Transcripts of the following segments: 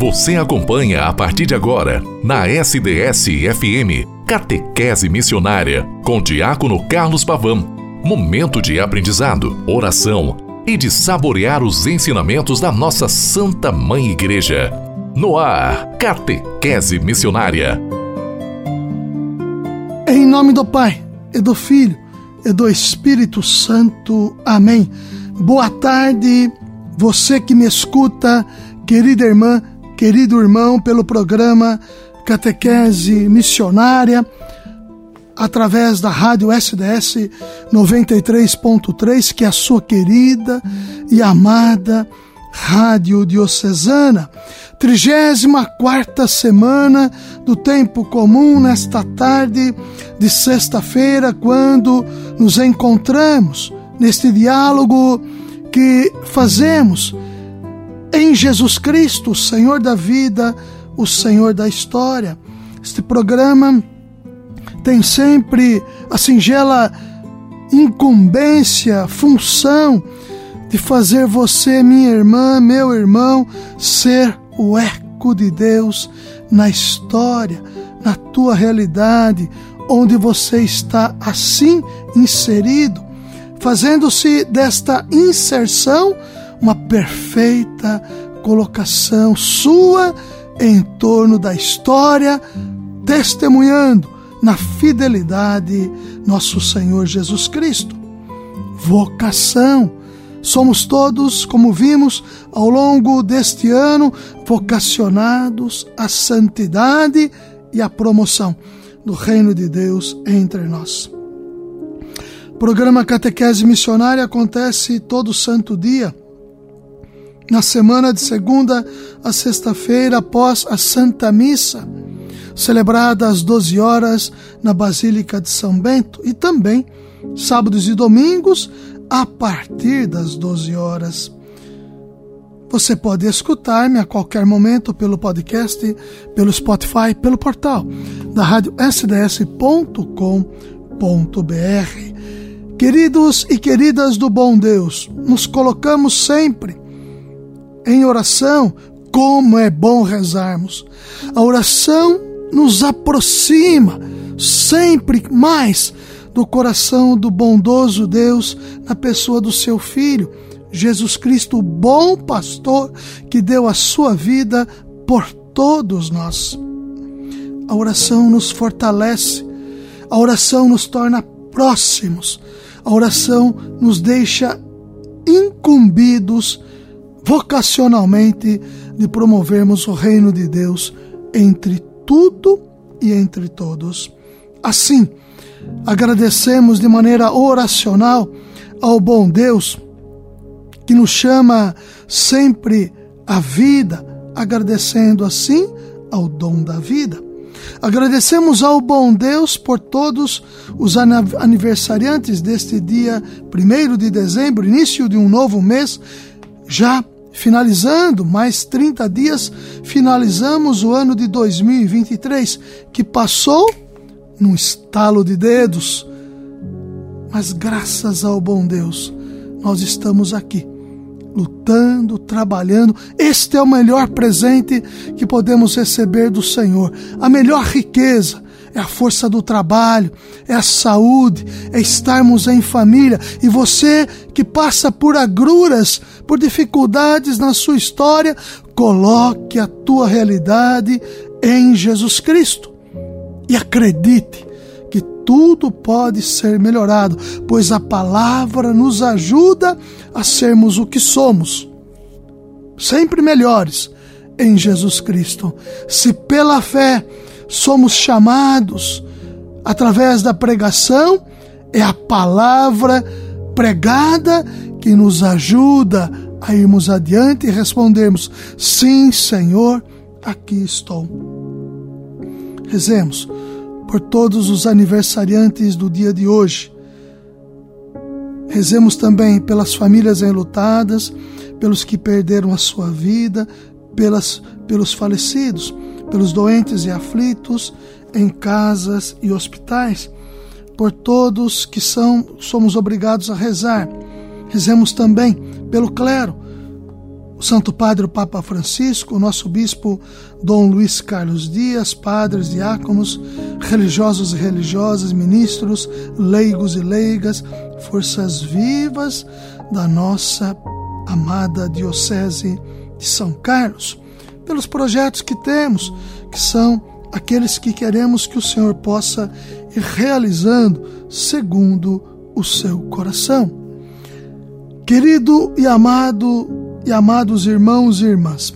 Você acompanha a partir de agora, na SDS-FM, Catequese Missionária, com Diácono Carlos Pavão. Momento de aprendizado, oração e de saborear os ensinamentos da nossa Santa Mãe Igreja. No ar, Catequese Missionária. Em nome do Pai, e do Filho, e do Espírito Santo. Amém. Boa tarde, você que me escuta, querida irmã querido irmão, pelo programa Catequese Missionária, através da rádio SDS 93.3, que é a sua querida e amada Rádio Diocesana. 34 semana do tempo comum nesta tarde de sexta-feira, quando nos encontramos neste diálogo que fazemos em Jesus Cristo, o Senhor da vida, o Senhor da história. Este programa tem sempre a singela incumbência, função de fazer você, minha irmã, meu irmão, ser o eco de Deus na história, na tua realidade, onde você está assim inserido, fazendo-se desta inserção uma perfeita colocação sua em torno da história, testemunhando na fidelidade nosso Senhor Jesus Cristo. Vocação. Somos todos, como vimos ao longo deste ano, vocacionados à santidade e à promoção do reino de Deus entre nós. O programa Catequese Missionária acontece todo santo dia na semana de segunda a sexta-feira após a Santa Missa, celebrada às 12 horas na Basílica de São Bento, e também sábados e domingos a partir das 12 horas. Você pode escutar-me a qualquer momento pelo podcast, pelo Spotify, pelo portal da rádio sds.com.br. Queridos e queridas do bom Deus, nos colocamos sempre em oração, como é bom rezarmos. A oração nos aproxima sempre mais do coração do bondoso Deus na pessoa do seu Filho, Jesus Cristo, o bom pastor que deu a sua vida por todos nós. A oração nos fortalece, a oração nos torna próximos, a oração nos deixa incumbidos vocacionalmente de promovermos o reino de Deus entre tudo e entre todos. Assim, agradecemos de maneira oracional ao bom Deus que nos chama sempre à vida, agradecendo assim ao dom da vida. Agradecemos ao bom Deus por todos os aniversariantes deste dia 1 de dezembro, início de um novo mês, já Finalizando mais 30 dias, finalizamos o ano de 2023, que passou num estalo de dedos. Mas graças ao bom Deus, nós estamos aqui, lutando, trabalhando. Este é o melhor presente que podemos receber do Senhor, a melhor riqueza é a força do trabalho, é a saúde, é estarmos em família. E você que passa por agruras, por dificuldades na sua história, coloque a tua realidade em Jesus Cristo. E acredite que tudo pode ser melhorado, pois a palavra nos ajuda a sermos o que somos, sempre melhores em Jesus Cristo. Se pela fé somos chamados através da pregação, é a palavra pregada que nos ajuda a irmos adiante e respondermos: Sim, Senhor, aqui estou. Rezemos por todos os aniversariantes do dia de hoje. Rezemos também pelas famílias enlutadas, pelos que perderam a sua vida, pelas, pelos falecidos pelos doentes e aflitos em casas e hospitais, por todos que são somos obrigados a rezar. Rezemos também pelo clero, o Santo Padre o Papa Francisco, o nosso bispo Dom Luiz Carlos Dias, padres, diáconos, religiosos e religiosas, ministros, leigos e leigas, forças vivas da nossa amada Diocese de São Carlos, pelos projetos que temos, que são aqueles que queremos que o Senhor possa ir realizando segundo o seu coração. Querido e amado e amados irmãos e irmãs,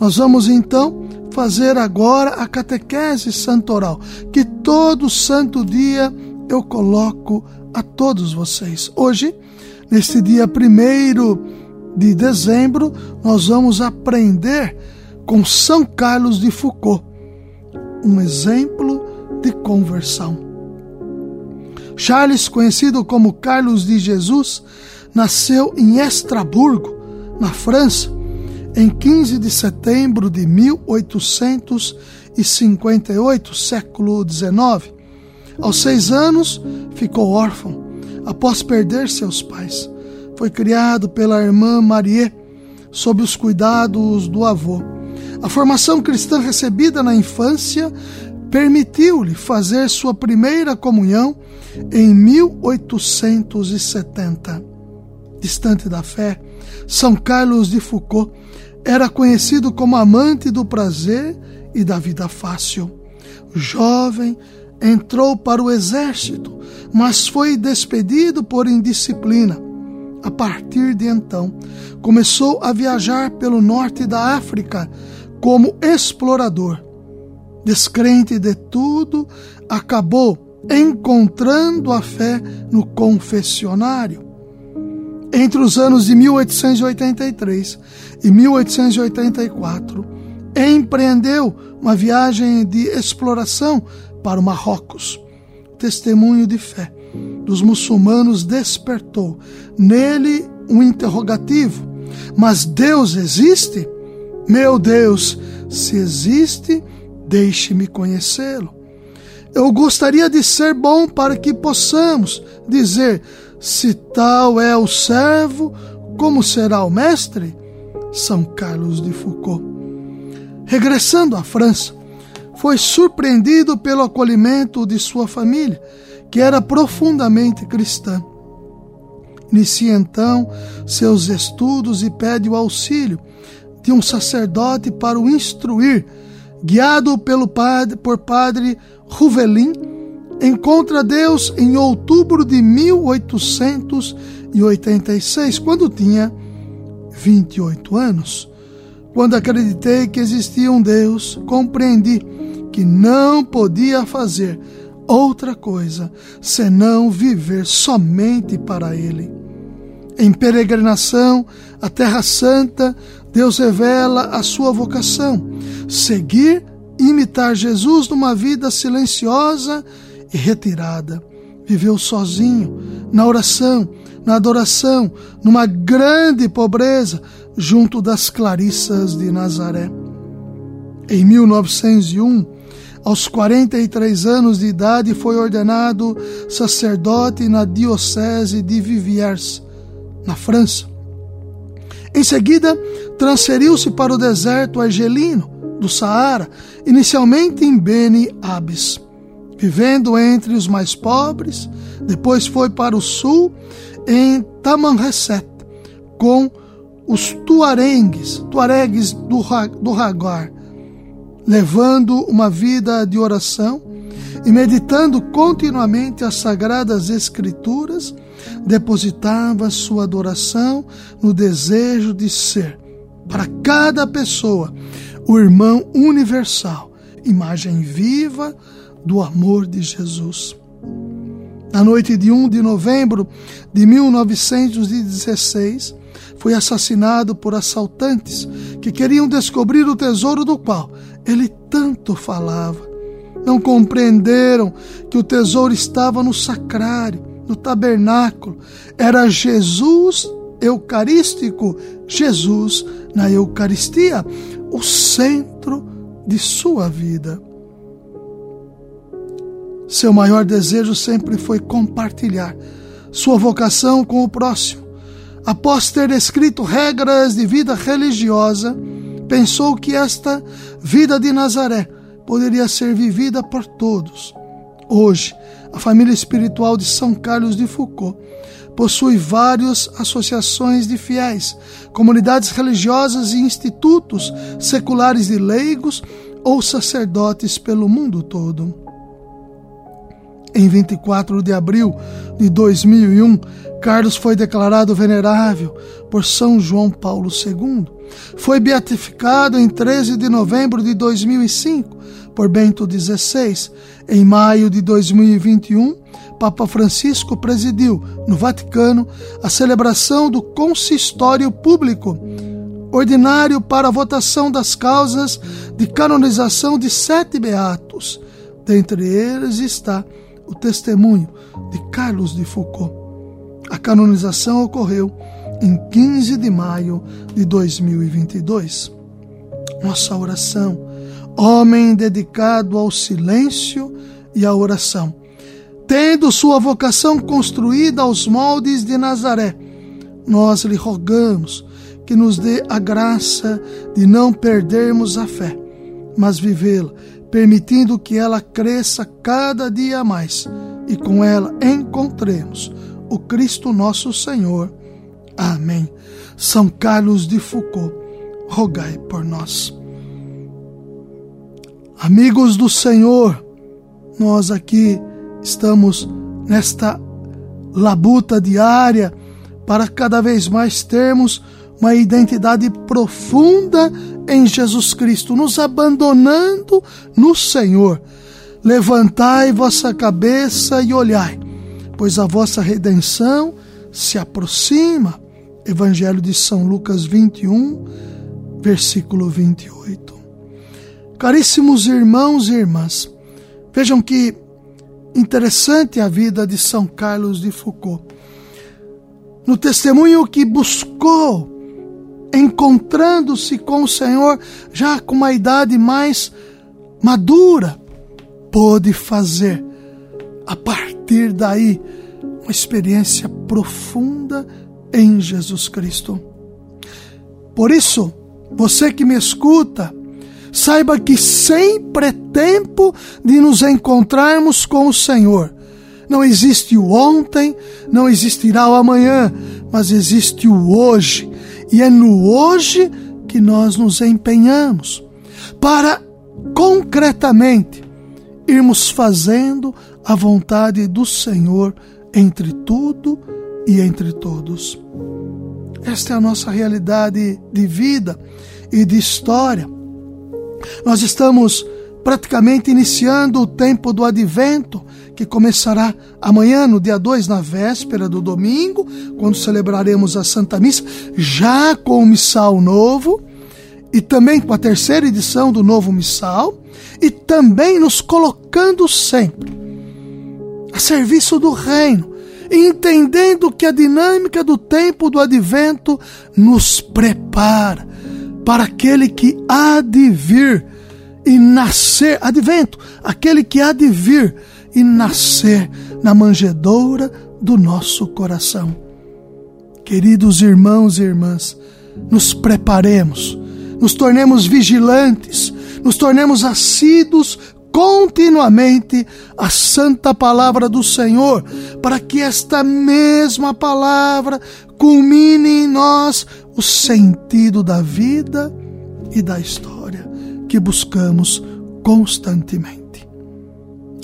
nós vamos então fazer agora a catequese santoral, que todo santo dia eu coloco a todos vocês. Hoje, neste dia 1 de dezembro, nós vamos aprender com São Carlos de Foucault, um exemplo de conversão. Charles, conhecido como Carlos de Jesus, nasceu em Estraburgo, na França, em 15 de setembro de 1858, século XIX. Aos seis anos, ficou órfão após perder seus pais. Foi criado pela irmã Marie, sob os cuidados do avô. A formação cristã recebida na infância permitiu-lhe fazer sua primeira comunhão em 1870. Distante da fé, São Carlos de Foucault era conhecido como amante do prazer e da vida fácil. Jovem entrou para o exército, mas foi despedido por indisciplina. A partir de então, começou a viajar pelo norte da África como explorador. Descrente de tudo, acabou encontrando a fé no confessionário. Entre os anos de 1883 e 1884, empreendeu uma viagem de exploração para o Marrocos. Testemunho de fé dos muçulmanos despertou nele um interrogativo: Mas Deus existe? Meu Deus, se existe, deixe-me conhecê-lo. Eu gostaria de ser bom para que possamos dizer: se tal é o servo, como será o mestre? São Carlos de Foucault. Regressando à França, foi surpreendido pelo acolhimento de sua família, que era profundamente cristã. Inicia então seus estudos e pede o auxílio um sacerdote para o instruir, guiado pelo padre, por padre Ruvelin, encontra Deus em outubro de 1886, quando tinha 28 anos. Quando acreditei que existia um Deus, compreendi que não podia fazer outra coisa senão viver somente para Ele. Em peregrinação à Terra Santa, Deus revela a sua vocação: seguir imitar Jesus numa vida silenciosa e retirada. Viveu sozinho, na oração, na adoração, numa grande pobreza, junto das Clarissas de Nazaré. Em 1901, aos 43 anos de idade, foi ordenado sacerdote na Diocese de Viviers, na França. Em seguida, transferiu-se para o deserto argelino do Saara, inicialmente em Beni Abis, vivendo entre os mais pobres. Depois foi para o sul, em Tamanrasset, com os tuarengues, tuaregues do, do Hagar, levando uma vida de oração e meditando continuamente as sagradas escrituras, depositava sua adoração no desejo de ser, para cada pessoa, o irmão universal, imagem viva do amor de Jesus. Na noite de 1 de novembro de 1916, foi assassinado por assaltantes que queriam descobrir o tesouro do qual ele tanto falava. Não compreenderam que o tesouro estava no sacrário, no tabernáculo. Era Jesus eucarístico, Jesus na Eucaristia, o centro de sua vida. Seu maior desejo sempre foi compartilhar sua vocação com o próximo após ter escrito regras de vida religiosa, pensou que esta vida de Nazaré poderia ser vivida por todos. Hoje, a família espiritual de São Carlos de Foucault possui várias associações de fiéis, comunidades religiosas e institutos seculares de leigos ou sacerdotes pelo mundo todo. Em 24 de abril de 2001, Carlos foi declarado venerável por São João Paulo II. Foi beatificado em 13 de novembro de 2005 por Bento XVI. Em maio de 2021, Papa Francisco presidiu, no Vaticano, a celebração do consistório público ordinário para a votação das causas de canonização de sete beatos. Dentre eles está o testemunho de Carlos de Foucault. A canonização ocorreu em 15 de maio de 2022. Nossa oração, homem dedicado ao silêncio e à oração tendo sua vocação construída aos moldes de Nazaré, nós lhe rogamos que nos dê a graça de não perdermos a fé, mas vivê-la, permitindo que ela cresça cada dia mais e com ela encontremos o Cristo nosso Senhor. Amém. São Carlos de Foucault, rogai por nós. Amigos do Senhor, nós aqui Estamos nesta labuta diária para cada vez mais termos uma identidade profunda em Jesus Cristo, nos abandonando no Senhor. Levantai vossa cabeça e olhai, pois a vossa redenção se aproxima. Evangelho de São Lucas 21, versículo 28. Caríssimos irmãos e irmãs, vejam que interessante a vida de São Carlos de Foucault. No testemunho que buscou, encontrando-se com o Senhor já com uma idade mais madura, pôde fazer a partir daí uma experiência profunda em Jesus Cristo. Por isso, você que me escuta, Saiba que sempre é tempo de nos encontrarmos com o Senhor. Não existe o ontem, não existirá o amanhã, mas existe o hoje. E é no hoje que nós nos empenhamos para concretamente irmos fazendo a vontade do Senhor entre tudo e entre todos. Esta é a nossa realidade de vida e de história. Nós estamos praticamente iniciando o tempo do advento, que começará amanhã, no dia 2, na véspera do domingo, quando celebraremos a Santa Missa, já com o missal novo, e também com a terceira edição do novo missal, e também nos colocando sempre a serviço do reino, entendendo que a dinâmica do tempo do advento nos prepara para aquele que há de vir e nascer, advento, aquele que há de vir e nascer na manjedoura do nosso coração. Queridos irmãos e irmãs, nos preparemos, nos tornemos vigilantes, nos tornemos assíduos continuamente a santa palavra do Senhor, para que esta mesma palavra culmine em nós o sentido da vida e da história que buscamos constantemente.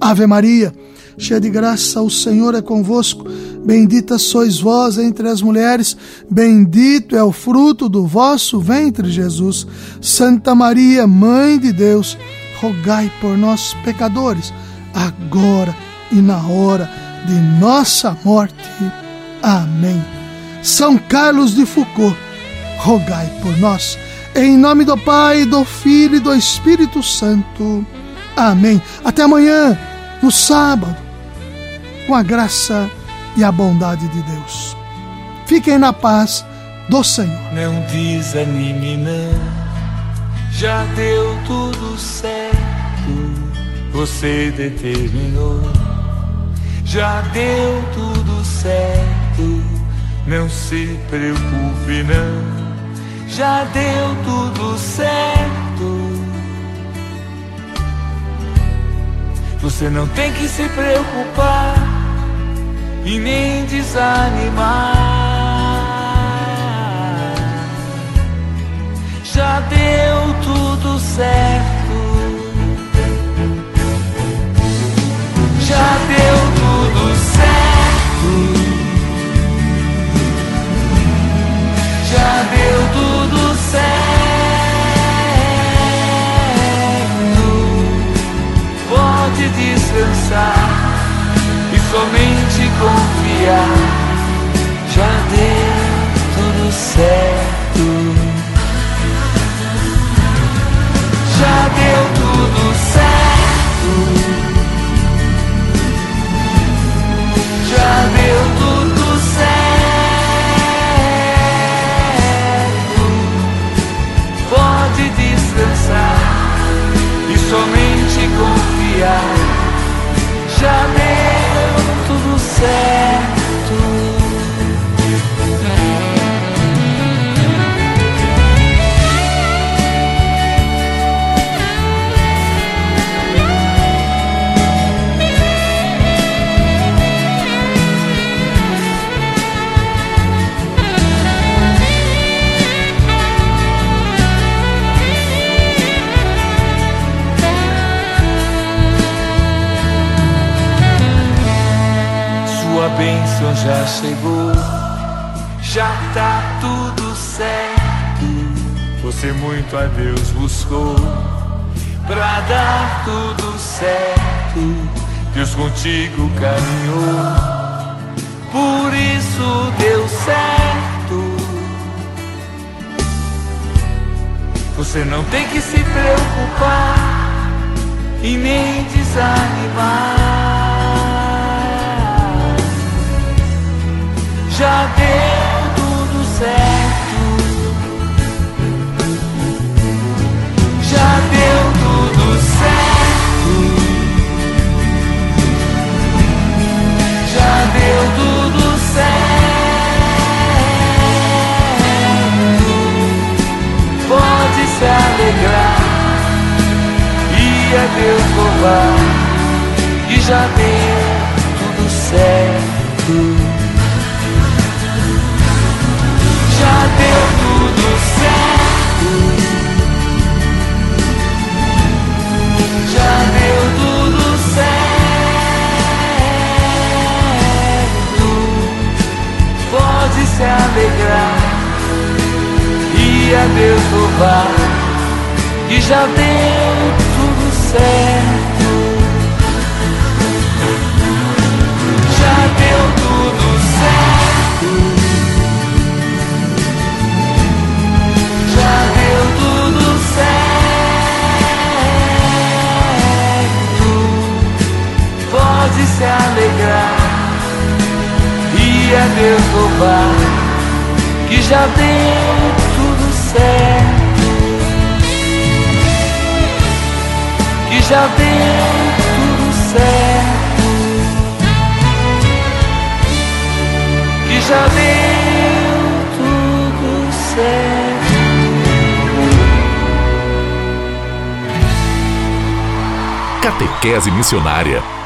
Ave Maria, cheia de graça, o Senhor é convosco. Bendita sois vós entre as mulheres, bendito é o fruto do vosso ventre, Jesus. Santa Maria, Mãe de Deus, rogai por nós, pecadores, agora e na hora de nossa morte. Amém. São Carlos de Foucault rogai por nós. Em nome do Pai, do Filho e do Espírito Santo. Amém. Até amanhã, no sábado, com a graça e a bondade de Deus. Fiquem na paz do Senhor. Não desanime, não. Já deu tudo certo. Você determinou. Já deu tudo certo Não se preocupe, não, já deu tudo certo. Você não tem que se preocupar e nem desanimar. Já deu tudo certo. Já deu bênção já chegou, já tá tudo certo. Você muito a Deus buscou pra dar tudo certo. Deus contigo caminhou, por isso deu certo. Você não tem que se preocupar e nem desanimar. Deus louvar. E já deu tudo certo. E já deu tudo certo. Já deu tudo certo. já deu tudo certo. Pode se alegrar e a Deus louvar, que já deu tudo certo. Já deu tudo certo. Que já deu tudo certo. Catequese Missionária